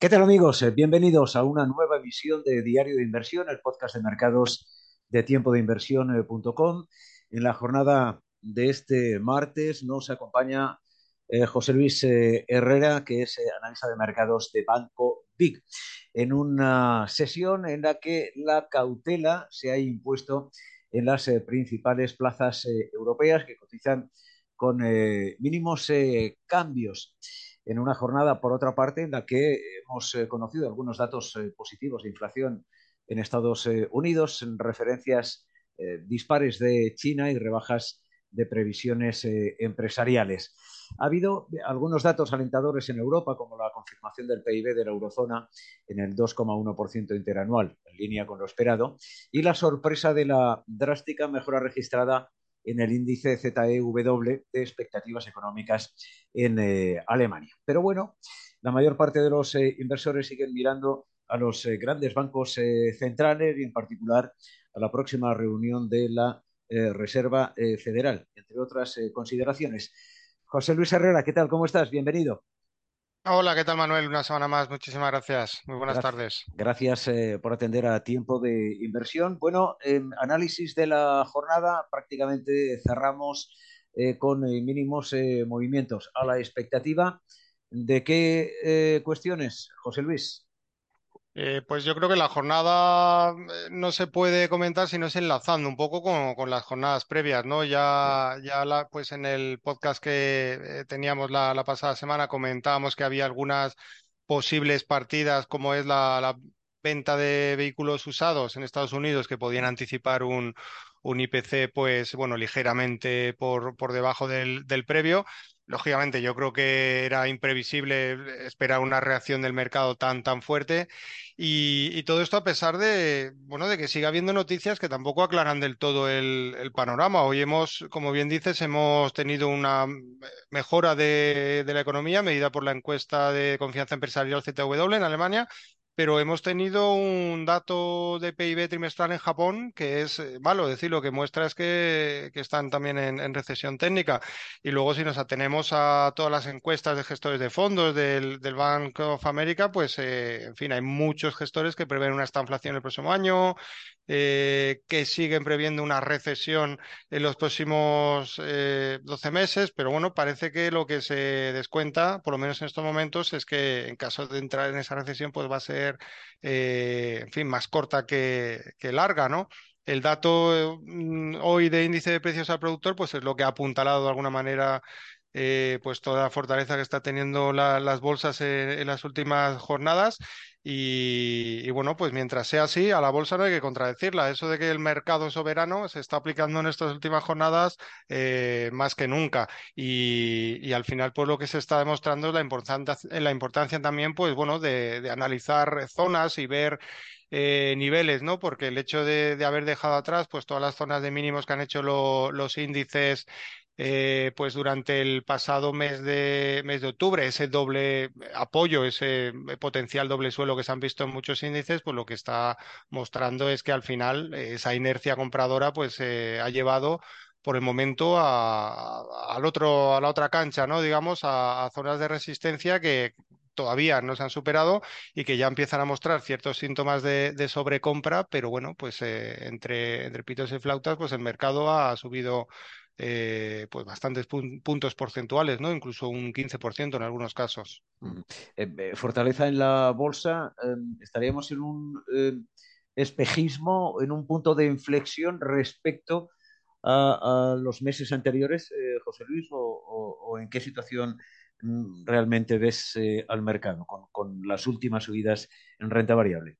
¿Qué tal amigos? Eh, Bienvenidos a una nueva emisión de Diario de Inversión, el podcast de mercados de tiempo de inversión.com. En la jornada de este martes nos acompaña eh, José Luis eh, Herrera, que es eh, analista de mercados de Banco Big, en una sesión en la que la cautela se ha impuesto en las eh, principales plazas eh, europeas que cotizan con mínimos cambios en una jornada, por otra parte, en la que hemos eh, conocido algunos datos eh, positivos de inflación en Estados eh, Unidos, en referencias dispares de China y rebajas de previsiones empresariales. Ha habido algunos datos alentadores en Europa, como la confirmación del PIB de la eurozona en el 2,1% interanual, en línea con lo esperado, y la sorpresa de la drástica mejora registrada en el índice ZEW de expectativas económicas en eh, Alemania. Pero bueno, la mayor parte de los eh, inversores siguen mirando a los eh, grandes bancos centrales y en particular a la próxima reunión de la Reserva Federal, entre otras consideraciones. José Luis Herrera, ¿qué tal? ¿Cómo estás? Bienvenido. Hola, ¿qué tal Manuel? Una semana más. Muchísimas gracias. Muy buenas Gracias, tardes. gracias eh, por atender a tiempo de inversión. Bueno, eh, análisis de la jornada, prácticamente cerramos eh, con eh, mínimos eh, movimientos a la expectativa. ¿De qué cuestiones, José Luis? Eh, pues yo creo que la jornada eh, no se puede comentar si no es enlazando un poco con, con las jornadas previas, ¿no? Ya, ya la, pues en el podcast que eh, teníamos la, la pasada semana comentábamos que había algunas posibles partidas, como es la, la venta de vehículos usados en Estados Unidos, que podían anticipar un, un IPC, pues bueno, ligeramente por, por debajo del, del previo. Lógicamente, yo creo que era imprevisible esperar una reacción del mercado tan, tan fuerte. Y, todo esto a pesar de, bueno, de que siga habiendo noticias que tampoco aclaran del todo el, panorama. Hoy hemos, como bien dices, hemos tenido una mejora de, la economía medida por la encuesta de confianza empresarial ZW en Alemania. Pero hemos tenido un dato de PIB trimestral en Japón que es eh, malo, decir, lo que muestra es que, están también en, en recesión técnica. Y luego si nos atenemos a todas las encuestas de gestores de fondos del, del Bank of America, pues eh, en fin, hay muchos gestores que prevén una estanflación el próximo año, eh, que siguen previendo una recesión en los próximos eh, 12 meses, pero bueno, parece que lo que se descuenta, por lo menos en estos momentos, es que en caso de entrar en esa recesión, pues va a ser, eh, en fin, más corta que, que larga, ¿no? El dato mm, hoy de índice de precios al productor, pues es lo que ha apuntalado de alguna manera eh, pues toda la fortaleza que está teniendo la- las bolsas en, las últimas jornadas. Y, bueno, pues mientras sea así, a la bolsa no hay que contradecirla. Eso de que el mercado soberano se está aplicando en estas últimas jornadas eh, más que nunca. Y, al final, pues lo que se está demostrando es la importancia, la importancia también, pues bueno, de analizar zonas y ver eh, niveles, ¿no? Porque el hecho de, haber dejado atrás, pues todas las zonas de mínimos que han hecho lo- los índices eh, pues durante el pasado mes de, mes de octubre, ese doble apoyo, ese potencial doble suelo que se han visto en muchos índices, pues lo que está mostrando es que al final eh, esa inercia compradora pues ha llevado por el momento a, al otro, a la otra cancha, ¿no? Digamos, a zonas de resistencia que todavía no se han superado y que ya empiezan a mostrar ciertos síntomas de, sobrecompra, pero bueno, pues eh, entre, pitos y flautas, pues el mercado ha subido eh, pues bastantes pun- puntos porcentuales, ¿no? Incluso un 15% en algunos casos. Eh, fortaleza en la bolsa, eh, estaríamos en un eh, espejismo, en un punto de inflexión respecto a, los meses anteriores, José Luis, o, en qué situación realmente ves eh, al mercado con, las últimas subidas en renta variable?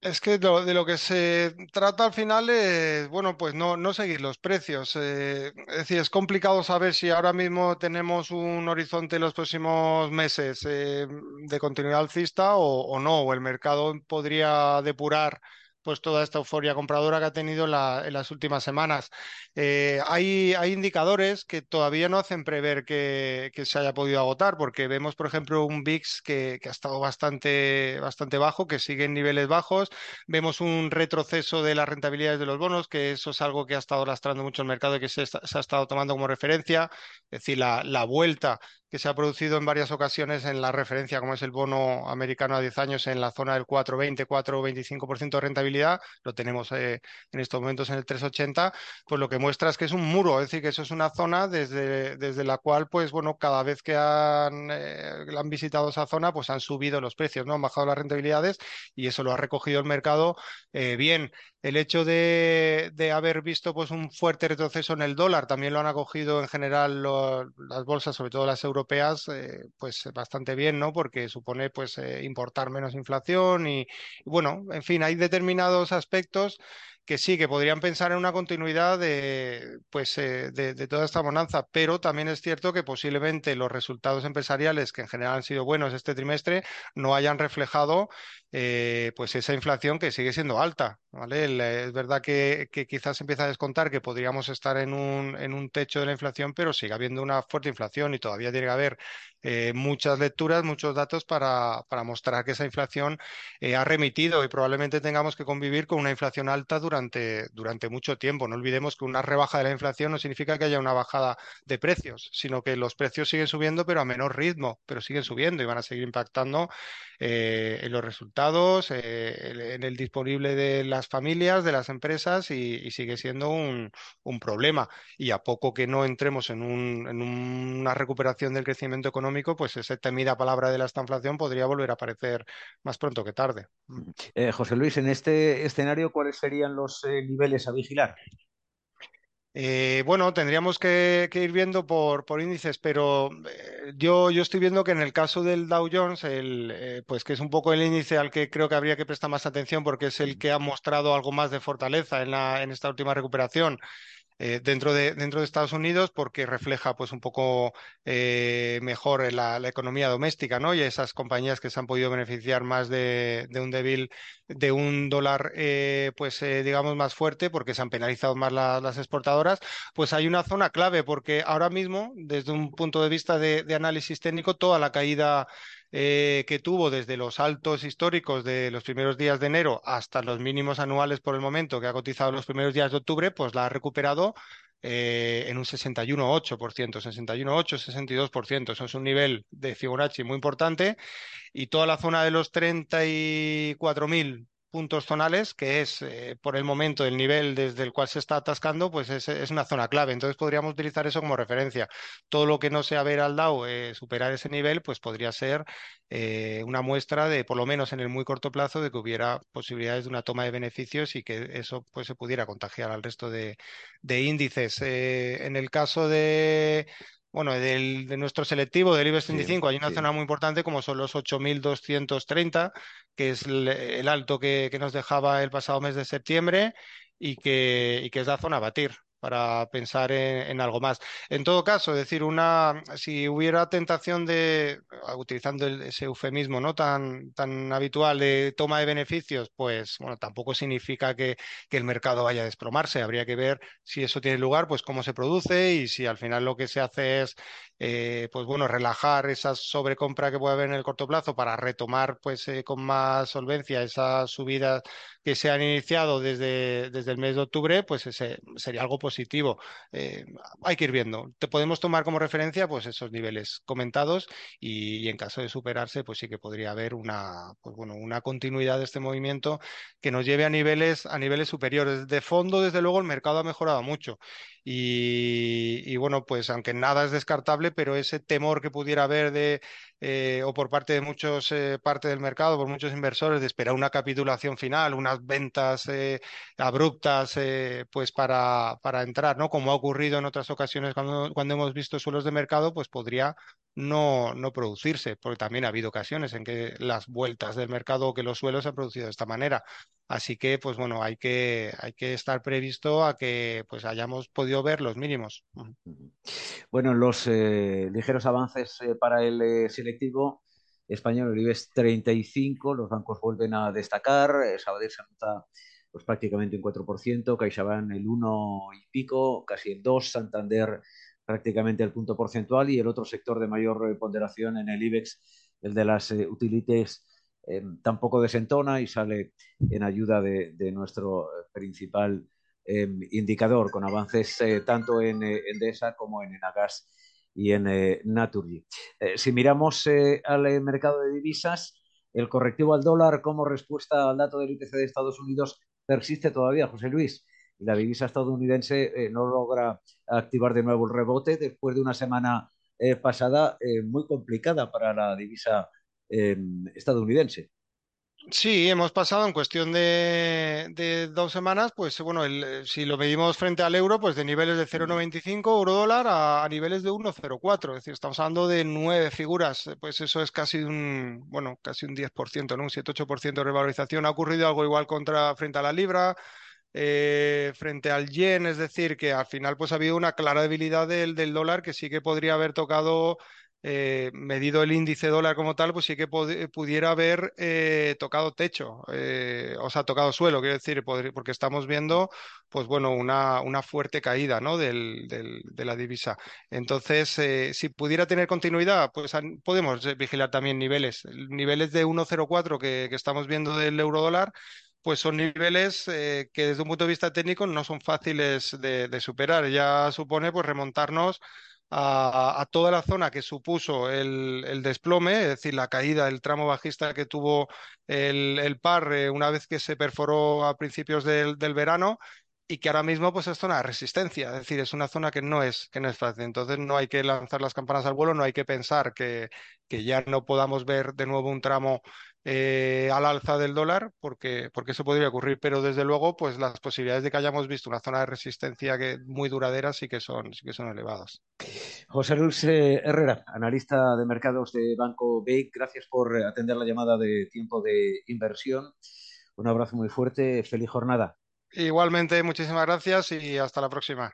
Es que de lo que se trata al final es, bueno, pues no, no seguir los precios. eh, es decir, es complicado saber si ahora mismo tenemos un horizonte en los próximos meses eh, de continuidad alcista o no, o el mercado podría depurar pues toda esta euforia compradora que ha tenido en, la- en las últimas semanas. Eh, hay, hay indicadores que todavía no hacen prever que, se haya podido agotar, porque vemos, por ejemplo, un VIX que, ha estado bastante, bastante bajo, que sigue en niveles bajos Vemos un retroceso de las rentabilidades de los bonos, que eso es algo que ha estado lastrando mucho el mercado y que se, se ha estado tomando como referencia, es decir, la, la vuelta que se ha producido en varias ocasiones en la referencia, como es el bono americano a 10 años en la zona del 4,20, 4,25% de rentabilidad, lo tenemos eh, en estos momentos en el 3,80, pues lo que muestra es que es un muro, es decir, que eso es una zona desde, desde la cual, pues bueno, cada vez que han, eh, han visitado esa zona, pues han subido los precios, ¿no? Han bajado las rentabilidades y eso lo ha recogido el mercado eh, bien. El hecho de, de, haber visto pues un fuerte retroceso en el dólar también lo han acogido en general las bolsas, sobre todo las europeas, eh, pues bastante bien, ¿no? Porque supone pues eh, importar menos inflación y, y, bueno, en fin, hay determinados aspectos que sí, que podrían pensar en una continuidad de, pues, eh, de, toda esta bonanza, pero también es cierto que posiblemente los resultados empresariales, que en general han sido buenos este trimestre, no hayan reflejado eh, pues esa inflación que sigue siendo alta. ¿vale? El, es verdad que, que, quizás empieza a descontar que podríamos estar en un, en un techo de la inflación, pero sigue habiendo una fuerte inflación y todavía tiene que haber eh, muchas lecturas, muchos datos para, para mostrar que esa inflación eh, ha remitido y probablemente tengamos que convivir con una inflación alta durante, durante mucho tiempo. No olvidemos que una rebaja de la inflación no significa que haya una bajada de precios, sino que los precios siguen subiendo, pero a menor ritmo, pero siguen subiendo y van a seguir impactando eh, en los resultados, en el disponible de las familias, de las empresas y, y sigue siendo un, un, problema. Y a poco que no entremos en, un, en, una recuperación del crecimiento económico, pues esa temida palabra de la estanflación podría volver a aparecer más pronto que tarde. Eh, José Luis, en este escenario, ¿cuáles serían los eh, niveles a vigilar? Eh, bueno, tendríamos que, que, ir viendo por, por índices, pero eh, yo, yo, estoy viendo que en el caso del Dow Jones, el, eh, pues que es un poco el índice al que creo que habría que prestar más atención porque es el que ha mostrado algo más de fortaleza en, la, en esta última recuperación eh, dentro, de, dentro de Estados Unidos porque refleja pues un poco eh, mejor la, la, economía doméstica, ¿no? Y esas compañías que se han podido beneficiar más de, de un débil, de un dólar, eh, pues digamos más fuerte porque se han penalizado más la, las exportadoras, pues hay una zona clave porque ahora mismo, desde un punto de vista de análisis técnico, toda la caída eh, que tuvo desde los altos históricos de los primeros días de enero hasta los mínimos anuales por el momento que ha cotizado los primeros días de octubre, pues la ha recuperado eh, en un 61,8%, 61,8, 62%. Eso es un nivel de Fibonacci muy importante y toda la zona de los 34.000 puntos zonales, que es eh, por el momento el nivel desde el cual se está atascando, pues es, es, una zona clave. Entonces podríamos utilizar eso como referencia. Todo lo que no sea ver al DAO eh, superar ese nivel, pues podría ser eh, una muestra de, por lo menos en el muy corto plazo, de que hubiera posibilidades de una toma de beneficios y que eso pues se pudiera contagiar al resto de, de índices. En el caso de bueno, del, de nuestro selectivo del IBEX 35 sí, hay una sí. zona muy importante como son los 8.230, que es el, el alto que, que, nos dejaba el pasado mes de septiembre y que, y que es la zona a batir para pensar en, en, algo más. En todo caso, es decir, una, si hubiera tentación de, utilizando el, ese eufemismo no tan, tan habitual de toma de beneficios, pues bueno, tampoco significa que, que, el mercado vaya a desplomarse. Habría que ver si eso tiene lugar, pues cómo se produce y si al final lo que se hace es, eh, pues bueno, relajar esa sobrecompra que puede haber en el corto plazo para retomar, pues eh, con más solvencia esas subidas que se han iniciado desde, desde el mes de octubre, pues ese sería algo positivo. Eh, hay que ir viendo. Te podemos tomar como referencia pues esos niveles comentados y, y, en caso de superarse, pues sí que podría haber una, pues bueno, una continuidad de este movimiento que nos lleve a niveles, a niveles superiores. De fondo, desde luego, el mercado ha mejorado mucho. Y, bueno, pues aunque nada es descartable, pero ese temor que pudiera haber de, eh, o por parte de muchos, eh, parte del mercado, por muchos inversores, de esperar una capitulación final, unas ventas eh, abruptas, pues para, para entrar, ¿no? Como ha ocurrido en otras ocasiones cuando, cuando hemos visto suelos de mercado, pues podría no, no producirse, porque también ha habido ocasiones en que las vueltas del mercado o que los suelos se han producido de esta manera. Así que, pues bueno, hay que, hay que estar previsto a que pues hayamos podido ver los mínimos. Bueno, los eh, ligeros avances eh, para el eh, selectivo español, el IBEX 35, los bancos vuelven a destacar, Sabadell se anota pues prácticamente un 4%, CaixaBank el 1 y pico, casi el 2, Santander prácticamente el punto porcentual y el otro sector de mayor ponderación en el IBEX, el de las eh, utilities, eh, tampoco desentona y sale en ayuda de, nuestro principal eh, indicador, con avances tanto en Endesa como en Enagas y en eh, Naturgy. Eh, si miramos eh, al mercado de divisas, el correctivo al dólar como respuesta al dato del IPC de Estados Unidos persiste todavía, José Luis. Y la divisa estadounidense no logra activar de nuevo el rebote después de una semana pasada muy complicada para la divisa estadounidense. Sí, hemos pasado en cuestión de, dos semanas, pues bueno, el, si lo medimos frente al euro, pues de niveles de 0,95 euro dólar a, niveles de 1,04. Es decir, estamos hablando de nueve figuras, pues eso es casi un, bueno, casi un 10%, ¿no? Un 7-8% de revalorización. Ha ocurrido algo igual contra frente a la libra. Eh, frente al yen, es decir, que al final pues ha habido una clara debilidad del, del dólar que sí que podría haber tocado eh, medido el índice dólar como tal, pues sí que pudiera haber eh, tocado techo, o sea, tocado suelo, quiero decir, porque estamos viendo, pues bueno, una, una fuerte caída, ¿no? De la divisa. Entonces, si pudiera tener continuidad, pues podemos vigilar también niveles. Niveles de 1,04 que, que estamos viendo del euro dólar pues son niveles que desde un punto de vista técnico no son fáciles de, superar. Ya supone pues remontarnos a, toda la zona que supuso el, desplome, es decir, la caída, del tramo bajista que tuvo el, par eh, una vez que se perforó a principios del, verano y que ahora mismo pues es zona de resistencia, es decir, es una zona que no es, que no es fácil. Entonces no hay que lanzar las campanas al vuelo, no hay que pensar que, que ya no podamos ver de nuevo un tramo eh, al alza del dólar, porque, porque eso podría ocurrir, pero desde luego pues las posibilidades de que hayamos visto una zona de resistencia que, muy duradera sí que son, sí que son elevadas. José Luis eh, Herrera, analista de mercados de Banco B, gracias por atender la llamada de tiempo de inversión. Un abrazo muy fuerte, feliz jornada. Igualmente, muchísimas gracias y hasta la próxima.